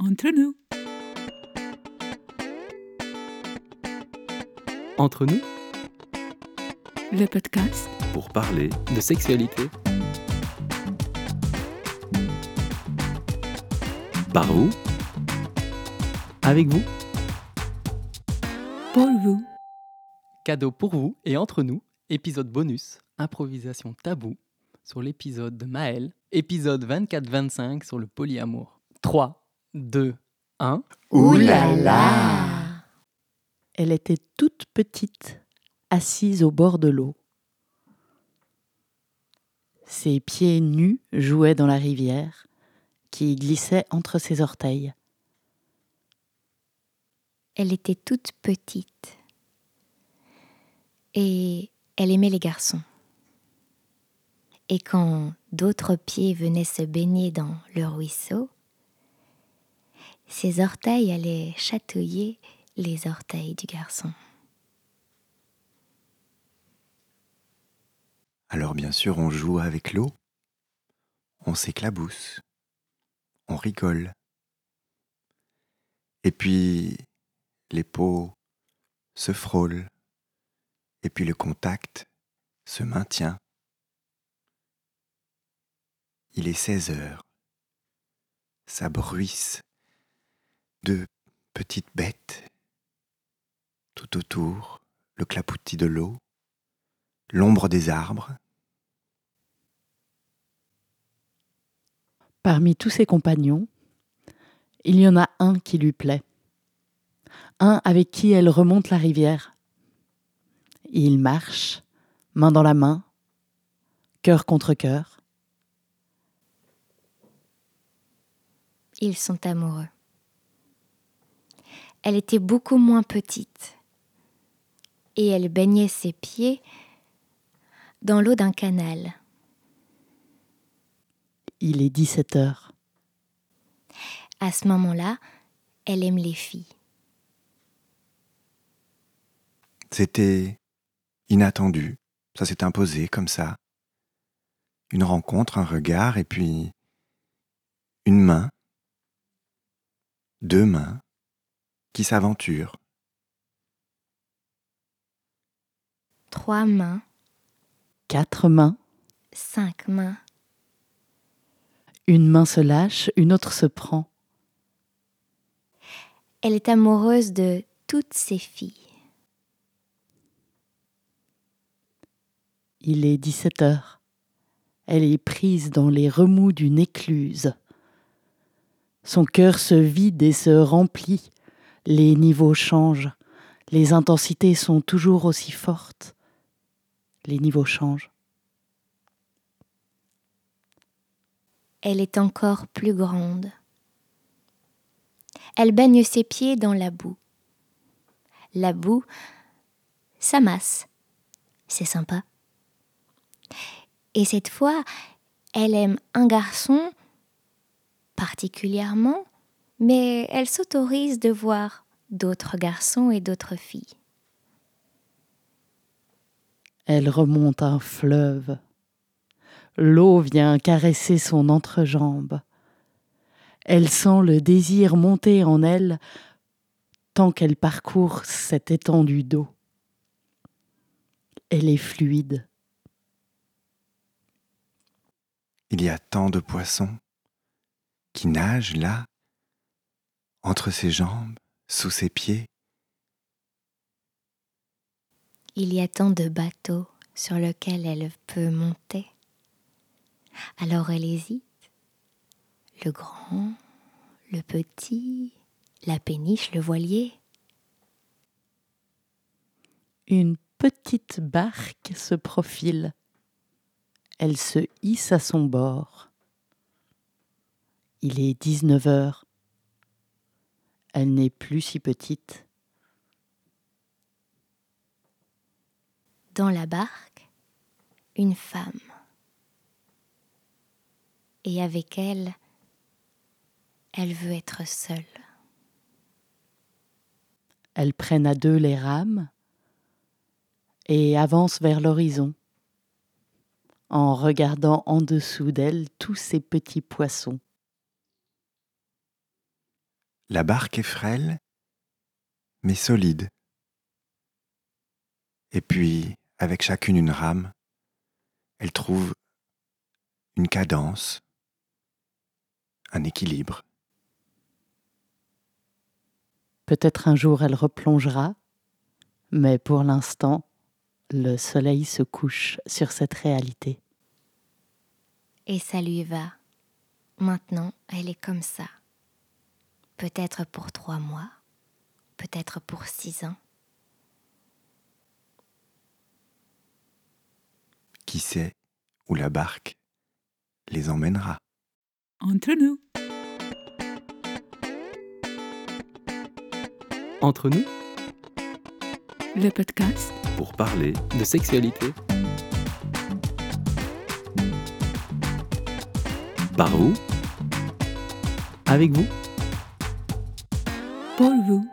Entre nous. Entre nous, Le podcast pour parler de sexualité. Par vous, avec vous, pour vous. cadeau pour vous et entre nous, épisode bonus, improvisation tabou, sur l'épisode de Maël, épisode 24-25 sur le polyamour. 3, 2, 1. Ouh là là Elle était toute petite, assise au bord de l'eau. Ses pieds nus jouaient dans la rivière, qui glissait entre ses orteils. Elle était toute petite. Et elle aimait les garçons. Et quand d'autres pieds venaient se baigner dans le ruisseau, ses orteils allaient chatouiller les orteils du garçon. Alors bien sûr, on joue avec l'eau, on s'éclabousse, on rigole. Et puis les peaux se frôlent, et puis le contact se maintient. Il est 16 heures. Ça bruisse de petites bêtes tout autour, le clapotis de l'eau, l'ombre des arbres. Parmi tous ses compagnons, il y en a un qui lui plaît, un avec qui elle remonte la rivière. Ils marchent, main dans la main, cœur contre cœur. Ils sont amoureux. Elle était beaucoup moins petite et elle baignait ses pieds dans l'eau d'un canal. Il est 17 heures. À ce moment-là, elle aime les filles. C'était inattendu, ça s'est imposé comme ça. Une rencontre, un regard, et puis une main, deux mains qui s'aventurent. Trois mains, Quatre mains. cinq mains, Une main se lâche, une autre se prend. Elle est amoureuse de toutes ses filles. Il est 17 heures. Elle est prise dans les remous d'une écluse. Son cœur se vide et se remplit. Les niveaux changent. Les intensités sont toujours aussi fortes. Les niveaux changent. Elle est encore plus grande. Elle baigne ses pieds dans la boue. La boue s'amasse. C'est sympa. Et cette fois, elle aime un garçon particulièrement, mais elle s'autorise de voir d'autres garçons et d'autres filles. Elle remonte un fleuve. L'eau vient caresser son entrejambe. Elle sent le désir monter en elle tant qu'elle parcourt cette étendue d'eau. Elle est fluide. Il y a tant de poissons qui nagent là, entre ses jambes, sous ses pieds. Il y a tant de bateaux sur lesquels elle peut monter. Alors elle hésite. Le grand, le petit, la péniche, le voilier. Une petite barque se profile. Elle se hisse à son bord. Il est 19 heures. Elle n'est plus si petite. Dans la barque, une femme. Et avec elle, elle veut être seule. Elles prennent à deux les rames et avancent vers l'horizon. en regardant en dessous d'elle tous ces petits poissons. La barque est frêle, mais solide. Et puis, avec chacune une rame, elle trouve une cadence, un équilibre. Peut-être un jour elle replongera, mais pour l'instant, le soleil se couche sur cette réalité. Et ça lui va. Maintenant, elle est comme ça. Peut-être pour trois mois, peut-être pour six ans. Qui sait où la barque les emmènera? Entre nous. Entre nous, Le podcast. Pour parler de sexualité, par vous. Avec vous, pour vous.